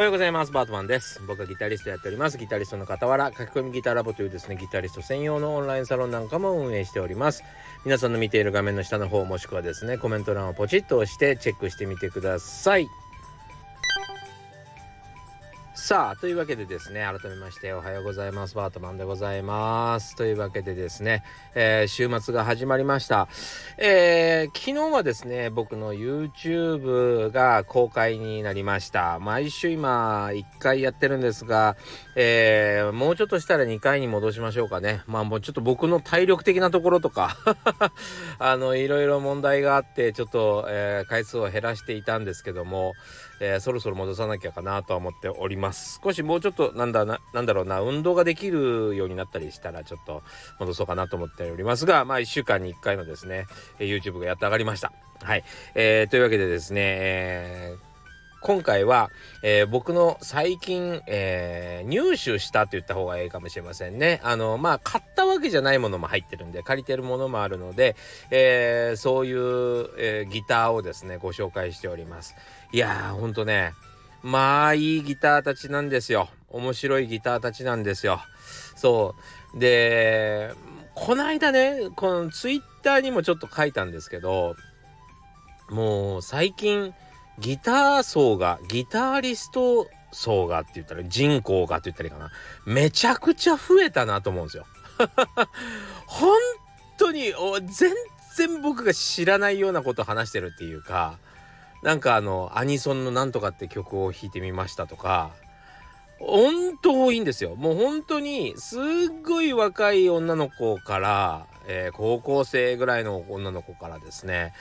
おはようございます。バートマンです。僕はギタリストやっております。ギタリストの傍ら、書き込みギターラボというですね、ギタリスト専用のオンラインサロンなんかも運営しております。皆さんの見ている画面の下の方、もしくはですね、コメント欄をポチッと押してチェックしてみてください。さあ、というわけでですね、改めましておはようございます。バートマンでございます。というわけでですね、えー、週末が始まりました。えー、昨日はですね、僕の YouTube が公開になりました。毎週今、1回やってるんですが、えー、もうちょっとしたら2回に戻しましょうかね。まあもうちょっと僕の体力的なところとか あの、いろいろ問題があって、ちょっと、え回数を減らしていたんですけども、えー、そろそろ戻さなきゃかなとは思っております。少しもうちょっとなんだな、なんだろうな、運動ができるようになったりしたらちょっと戻そうかなと思っておりますが、まあ1週間に1回のですね、YouTube がやっと上がりました。はい。えー、というわけでですね、えー今回は、えー、僕の最近、えー、入手したと言った方がいいかもしれませんね。あの、まあ、買ったわけじゃないものも入ってるんで、借りてるものもあるので、えー、そういう、えギターをですね、ご紹介しております。いやー、ほんとね、まあ、いいギターたちなんですよ。面白いギターたちなんですよ。そう。で、この間ね、このツイッターにもちょっと書いたんですけど、もう最近、ギター層が、ギタリスト層がって言ったら、人口がって言ったらいいかな。めちゃくちゃ増えたなと思うんですよ。本当に、全然僕が知らないようなこと話してるっていうか、なんかあの、アニソンのなんとかって曲を弾いてみましたとか、本当多いんですよ。もう本当に、すっごい若い女の子から、えー、高校生ぐらいの女の子からですね、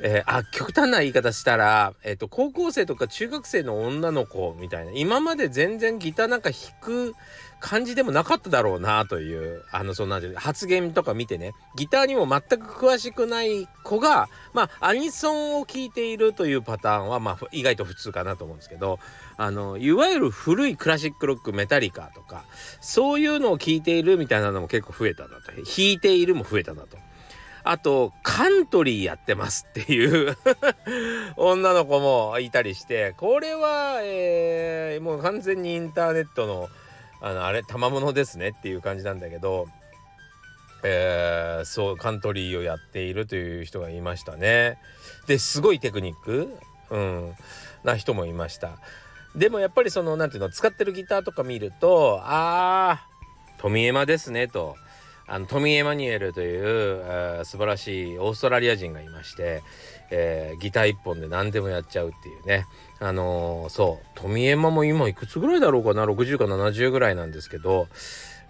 えー、あ、極端な言い方したら、え、ー、と、高校生とか中学生の女の子みたいな、今まで全然ギターなんか弾く感じでもなかっただろうなという、あの、そんな発言とか見てね、ギターにも全く詳しくない子が、まあ、アニソンを聴いているというパターンは、まあ、意外と普通かなと思うんですけど、あの、いわゆる古いクラシックロック、メタリカとか、そういうのを聴いているみたいなのも結構増えたなと。弾いているも増えたなと。あと、カントリーやってますっていう 女の子もいたりして、これは、えー、もう完全にインターネットの、あの、あれ、賜物ですねっていう感じなんだけど、えー、そう、カントリーをやっているという人がいましたね。で、すごいテクニック、うん、な人もいました。でもやっぱりその、なんていうの、使ってるギターとか見ると、あー、富山ですねと。あのトミー・エマニュエルという、えー、素晴らしいオーストラリア人がいまして、えー、ギター一本で何でもやっちゃうっていうね。あのー、そう。トミー・エマも今いくつぐらいだろうかな？60か70ぐらいなんですけど、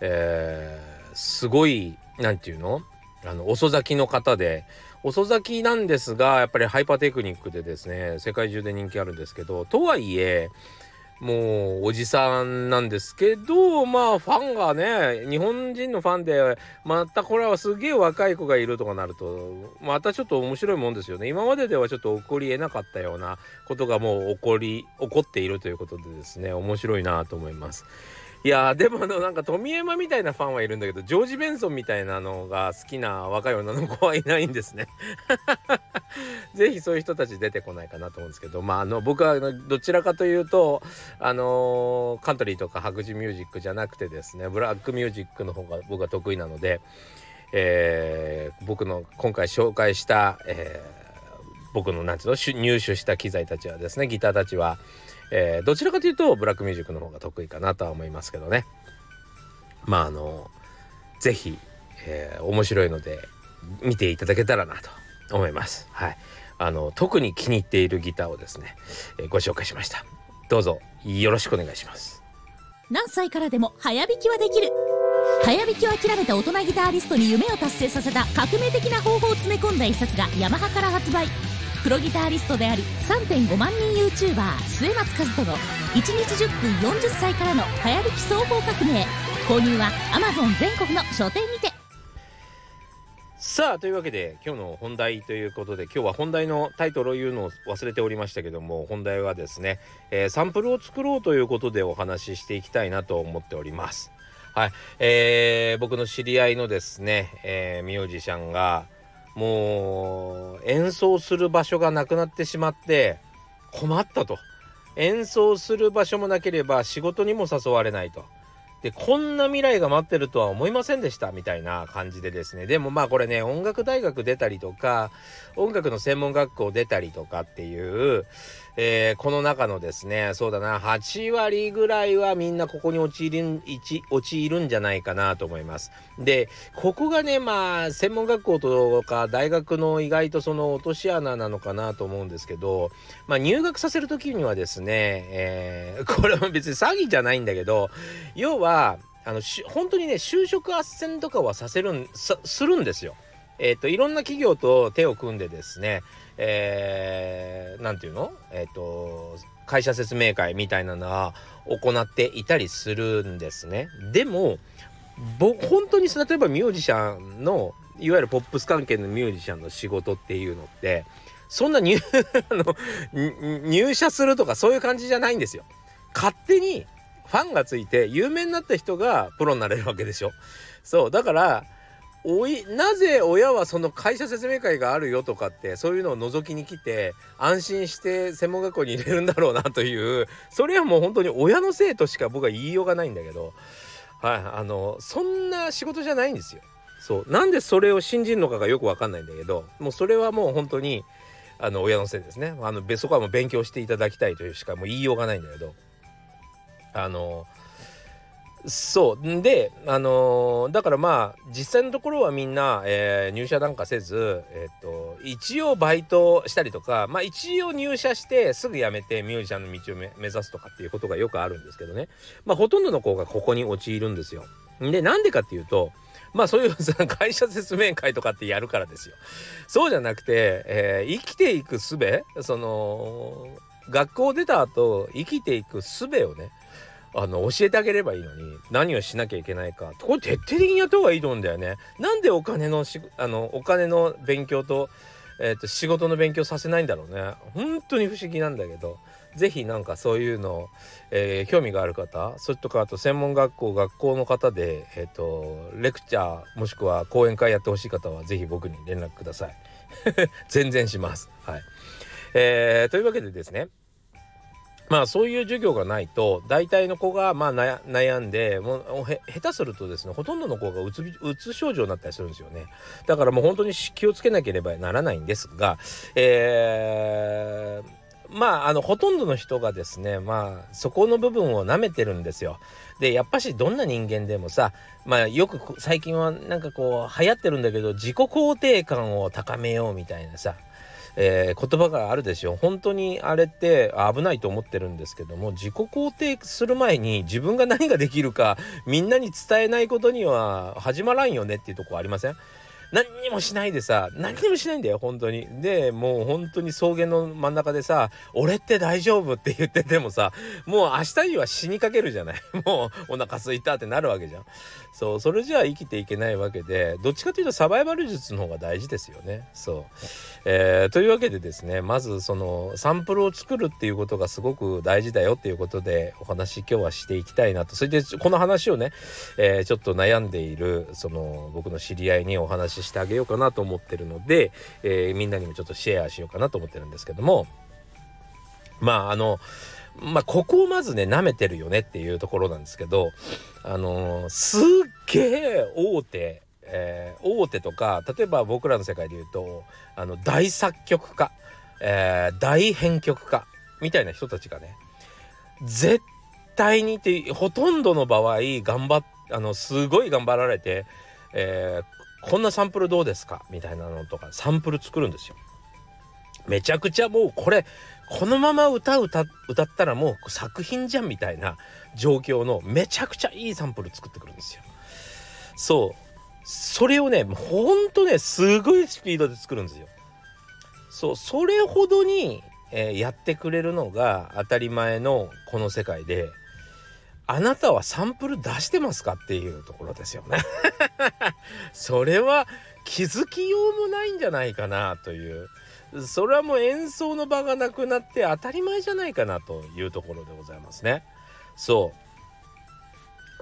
えー、すごい何て言うの？あの遅咲きの方で。遅咲きなんですがやっぱりハイパーテクニックでですね世界中で人気あるんですけどとはいえもうおじさんなんですけどまあファンがね日本人のファンでまたこれはすげえ若い子がいるとかなるとまたちょっと面白いもんですよね今までではちょっと起こりえなかったようなことがもう起こり起こっているということでですね面白いなと思います。いやでもあのなんか富山みたいなファンはいるんだけどジョージ・ベンソンみたいなのが好きな若い女の子はいないんですね。ぜひそういう人たち出てこないかなと思うんですけどまああの僕はどちらかというとあの、カントリーとか白人ミュージックじゃなくてですねブラックミュージックの方が僕は得意なので、えー、僕の今回紹介した、えー、僕のなんていうの入手した機材たちはですねギターたちはえー、どちらかというとブラックミュージックの方が得意かなとは思いますけどね。まああの是非、えー、面白いので見ていただけたらなと思います。はい。あの特に気に入っているギターをですね、えー、ご紹介しました。どうぞよろしくお願いします。何歳からでも早弾きはできる。早弾きを諦めた大人ギタリストに夢を達成させた革命的な方法を詰め込んだ一冊がヤマハから発売。プロギタリストであり3.5万人 YouTuber 末松和人の1日10分40歳からの早弾き双方革命。購入は Amazon 全国の書店にて。さあというわけで今日の本題ということで今日は本題のタイトルを言うのを忘れておりましたけども本題はですね、えー、サンプルを作ろうということでお話ししていきたいなと思っております。はい、えー、僕の知り合いのですね、えー、ミュージシャンがもう演奏する場所がなくなってしまって困ったと演奏する場所もなければ仕事にも誘われないと。でこんな未来が待ってるとは思いませんでしたみたいな感じでですねでもまあこれね音楽大学出たりとか音楽の専門学校出たりとかっていう、えー、この中のですねそうだな8割ぐらいはみんなここに陥る陥るんじゃないかなと思います。でここがねまあ専門学校とか大学の意外とその落とし穴なのかなと思うんですけど、まあ、入学させる時にはですね、えー、これは別に詐欺じゃないんだけど要はあの本当にね就職斡旋とかはさせるんするんですよ。えっ、ー、といろんな企業と手を組んでですねえー、て言うの？えっ、ー、と会社説明会みたいなのは行っていたりするんですね。でも本当に例えばミュージシャンのいわゆるポップス関係のミュージシャンの仕事っていうのってそんな入 入社するとかそういう感じじゃないんですよ。勝手にファンがついて有名になった人がプロになれるわけでしょ。そうだからおいなぜ親はその会社説明会があるよとかってそういうのを覗きに来て安心して専門学校に入れるんだろうなというそれはもう本当に親のせいとしか僕は言いようがないんだけどはいあのそんな仕事じゃないんですよ。そうなんでそれを信じるのかがよく分かんないんだけどもうそれはもう本当にあの親のせいですねあのそこはもう勉強していただきたいというしかもう言いようがないんだけどあのそうであの、だからまあ実際のところはみんな、えー、入社なんかせず、えっ、と一応バイトしたりとかまあ一応入社してすぐ辞めてミュージシャンの道を目指すとかっていうことがよくあるんですけどねまあほとんどの子がここに陥るんですよ。でなんでかっていうとまあそういう会社説明会とかってやるからですよ。そうじゃなくて、えー、生きていく術その学校出た後生きていく術をねあの教えてあげればいいのに何をしなきゃいけないかこれ徹底的にやった方がいいと思うんだよね。なんでお金のしあのお金の勉強と,、えーと、仕事の勉強させないんだろうね。本当に不思議なんだけど是非なんかそういうの、えー、興味がある方それとかあと専門学校学校の方で、えーと、レクチャーもしくは講演会やってほしい方は是非僕に連絡ください。全然します。はいえー、というわけでですねまあそういう授業がないと大体の子がまあ悩んでもう下手するとですねほとんどの子がうつうつ症状になったりするんですよね。だからもう本当に気をつけなければならないんですがえー、まああのほとんどの人がですねまあそこの部分を舐めてるんですよ。でやっぱしどんな人間でもさまあよく最近はなんかこう流行ってるんだけど自己肯定感を高めようみたいなさえー、言葉があるでしょ本当にあれって危ないと思ってるんですけども自己肯定する前に自分が何ができるかみんなに伝えないことには始まらんよねっていうとこありません？何にもしないでさ何にもしないんだよ本当に。でもう本当に草原の真ん中でさ「俺って大丈夫?」って言っててもさもう明日には死にかけるじゃない。もうお腹すいたってなるわけじゃん。そうそれじゃあ生きていけないわけでどっちかというとサバイバル術の方が大事ですよね。そう、えー、というわけでですねまずそのサンプルを作るっていうことがすごく大事だよっていうことでお話今日はしていきたいなと。それでこの話をね、えー、ちょっと悩んでいるその僕の知り合いにお話ししてあげようかなと思ってるので、えー、みんなにもちょっとシェアしようかなと思ってるんですけども。まああのまあここをまずね舐めてるよねっていうところなんですけどあのー、すっげえ大手えー、大手とか例えば僕らの世界で言うとあの大作曲家、えー、大編曲家みたいな人たちがね絶対にってほとんどの場合頑張っあのすごい頑張られて、えこんなサンプルどうですか？みたいなのとかサンプル作るんですよ。めちゃくちゃもうこれこのまま歌歌歌ったらもう作品じゃんみたいな状況のめちゃくちゃいいサンプル作ってくるんですよ。そうそれをねほんとねすごいスピードで作るんですよ。そうそれほどに、えー、やってくれるのが当たり前のこの世界であなたはサンプル出してますかっていうところですよね。それは気づきようもないんじゃないかなという。それはもう演奏の場がなくなって当たり前じゃないかなというところでございますね。そう。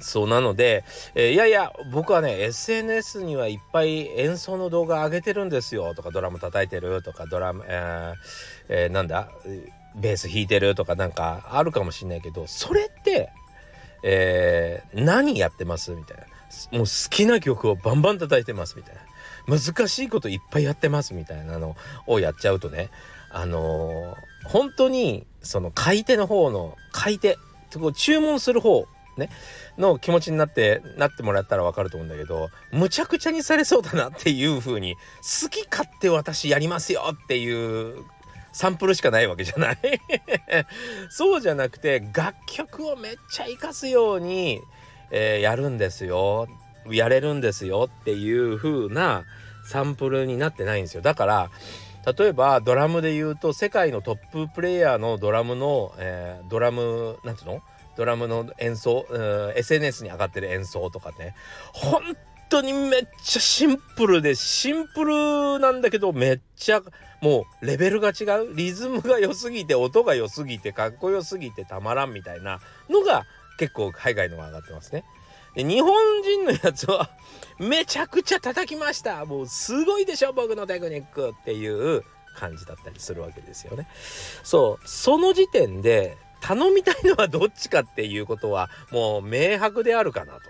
そうなので、えー、いやいや僕はね SNS にはいっぱい演奏の動画上げてるんですよとかドラム叩いてるとかドラム、えーえー、なんだベース弾いてるとかなんかあるかもしんないけどそれってえー、何やってます？みたいな。もう好きな曲をバンバン叩いてますみたいな。難しいこといっぱいやってますみたいなのをやっちゃうとねあのー、本当にその買い手の方の買い手注文する方ねの気持ちになってなってもらったら分かると思うんだけどむちゃくちゃにされそうだなっていう風に好き勝手私やりますよっていうサンプルしかないわけじゃない。そうじゃなくて楽曲をめっちゃ活かすように、えー、やるんですよ。やれるんですよっていう風なサンプルになってないんですよ。だから例えばドラムで言うと世界のトッププレイヤーのドラムの、えー、ドラムなんていうの？ドラムの演奏、うん、SNS に上がってる演奏とかね。本当にめっちゃシンプルでシンプルなんだけどめっちゃもうレベルが違うリズムが良すぎて音が良すぎてかっこよすぎてたまらんみたいなのが結構海外のが上がってますね。で日本人のやつはめちゃくちゃ叩きましたもうすごいでしょ僕のテクニックっていう感じだったりするわけですよね。そうその時点で頼みたいのはどっちかっていうことはもう明白であるかなと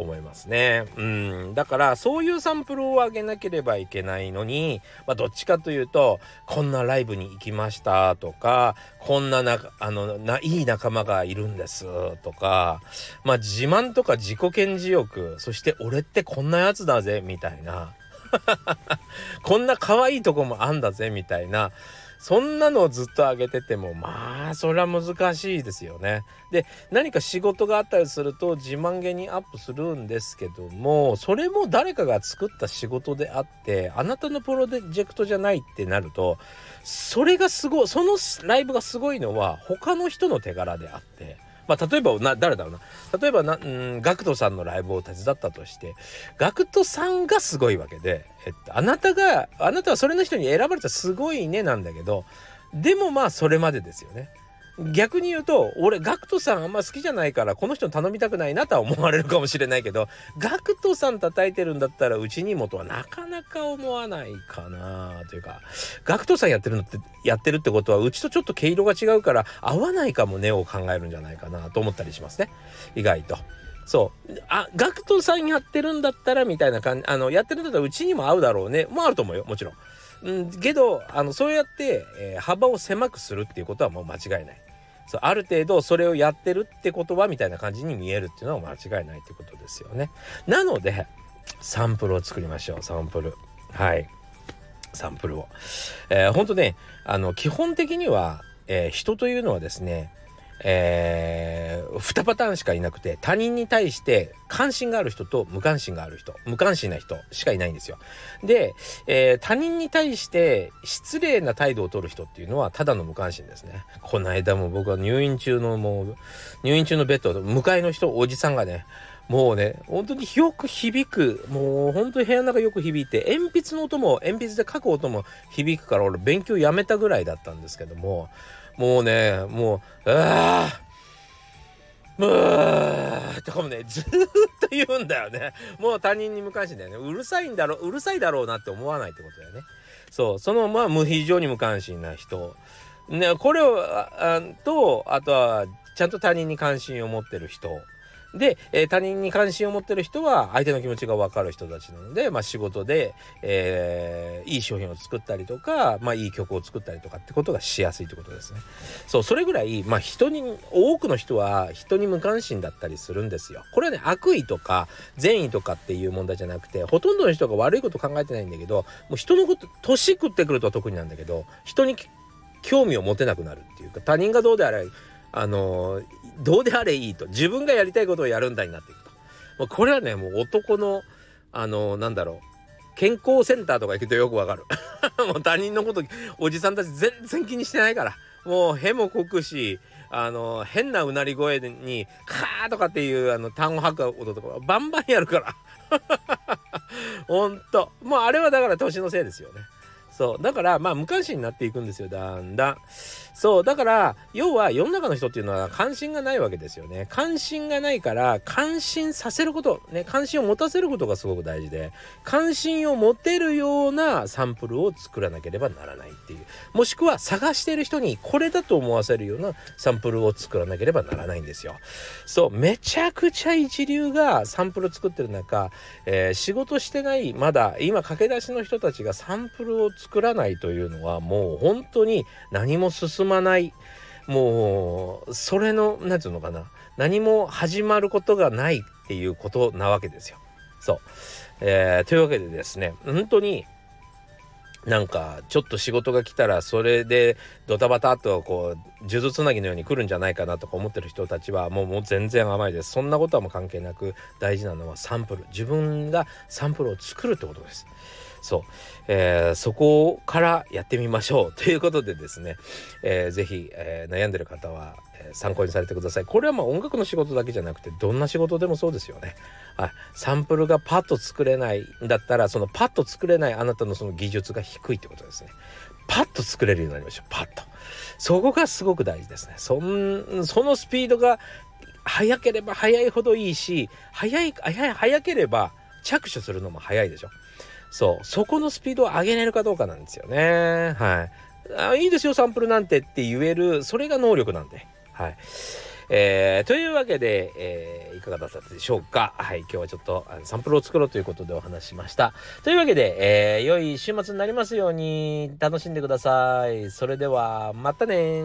思いますね。うん。だからそういうサンプルを上げなければいけないのに、まあ、どっちかというと、こんなライブに行きましたとか、こんなな、あの、な、いい仲間がいるんですとか、まあ自慢とか自己顕示欲、そして俺ってこんなやつだぜみたいな。こんな可愛いとこもあんだぜみたいなそんなのをずっと上げててもまあそれは難しいですよね。で何か仕事があったりすると自慢げにアップするんですけどもそれも誰かが作った仕事であってあなたのプロジェクトじゃないってなるとそれがすごいそのライブがすごいのは他の人の手柄であって。まあ、例えばな誰だろうな例えばな、うん、ガクトさんのライブを手伝ったとして GACKT さんがすごいわけで、えっと、あなたがあなたはそれの人に選ばれたすごいねなんだけどでもまあそれまでですよね。逆に言うと俺ガクトさんあんま好きじゃないからこの人に頼みたくないなとは思われるかもしれないけどガクトさん叩いてるんだったらうちにもとはなかなか思わないかなというかガクトさんやってるのってやってるってことはうちとちょっと毛色が違うから合わないかもねを考えるんじゃないかなと思ったりしますね意外と。そうあガクトさんやってるんだったらみたいな感じあのやってるんだったらうちにも合うだろうねもあると思うよもちろん。うん、けどあのそうやって、えー、幅を狭くするっていうことはもう間違いない。そうある程度それをやってるってことはみたいな感じに見えるっていうのは間違いないってことですよね。なのでサンプルを作りましょうサンプル。はい。サンプルを。えー、ほんとねあの基本的には、えー、人というのはですねえー、2パターンしかいなくて他人に対して関心がある人と無関心がある人無関心な人しかいないんですよ。で、えー、他人に対して失礼な態度を取る人っていうのはただの無関心ですね。この間も僕は入院中のもう入院中のベッド向かいの人おじさんがねもうね、本当によく響く、もう本当に部屋の中よく響いて、鉛筆の音も、鉛筆で書く音も響くから、俺勉強やめたぐらいだったんですけども、もうね、もう、ああ、むーとかもね、ずっと言うんだよね。もう他人に無関心だよね。うるさいんだろう、うるさいだろうなって思わないってことだよね。そう、そのまあ、非常に無関心な人。ね、これを、あと、あとは、ちゃんと他人に関心を持ってる人。で、えー、他人に関心を持ってる人は相手の気持ちが分かる人たちなので、まあ、仕事で、えー、いい商品を作ったりとか、まあ、いい曲を作ったりとかってことがしやすいってことですね。そうそれぐらい、まあ、人に多くの人は人に無関心だったりするんですよ。これはね悪意とか善意とかっていう問題じゃなくてほとんどの人が悪いこと考えてないんだけどもう人のこと年食ってくると特になんだけど人に興味を持てなくなるっていうか他人がどうであれあのどうであれいいと。自分がやりたいことをやるんだになっていくと。もうこれはねもう男のあのなんだろう。健康センターとか行くとよくわかる。もう他人のことおじさんたち全然気にしてないから。もうへもこくしあの変なうなり声に「カー」とかっていうあの単語吐く音とかバンバンやるから。ほんと。もうあれはだから年のせいですよね。そう。だからまあ無関心になっていくんですよだんだん。そう。だから要は世の中の人っていうのは関心がないわけですよね。関心がないから関心させることね関心を持たせることがすごく大事で関心を持てるようなサンプルを作らなければならないっていう。もしくは探してる人にこれだと思わせるようなサンプルを作らなければならないんですよ。そう。めちゃくちゃ一流がサンプル作ってる中、えー、仕事してないまだ今駆け出しの人たちがサンプルを作作らないというのはもう本当に何も進まない。もうそれの何て言うのかな。何も始まることがないっていうことなわけですよ。そう、えー、というわけでですね本当になんかちょっと仕事が来たらそれでドタバタっとこう数珠つなぎのように来るんじゃないかなとか思ってる人たちはもうもう全然甘いです。そんなことはもう関係なく大事なのはサンプル。自分がサンプルを作るってことです。そう、えー、そこからやってみましょう。ということでですね、えー、ぜひ、えー、悩んでる方は、えー、参考にされてください。これはまあ音楽の仕事だけじゃなくてどんな仕事でもそうですよね。はい、サンプルがパッと作れないんだったらそのパッと作れないあなたのその技術が低いってことですね。パッと作れるようになりましょう。パッと。そこがすごく大事ですね。そんそのスピードが速ければ速いほどいいし速い速速ければ着手するのも早いでしょ。そう。そこのスピードを上げれるかどうかなんですよね。はい。あいいですよサンプルなんてって言えるそれが能力なんで。はい。えー、というわけで、えー、いかがだったでしょうか。はい。今日はちょっとサンプルを作ろうということでお話しました。というわけで、えー、良い週末になりますように。楽しんでください。それではまたね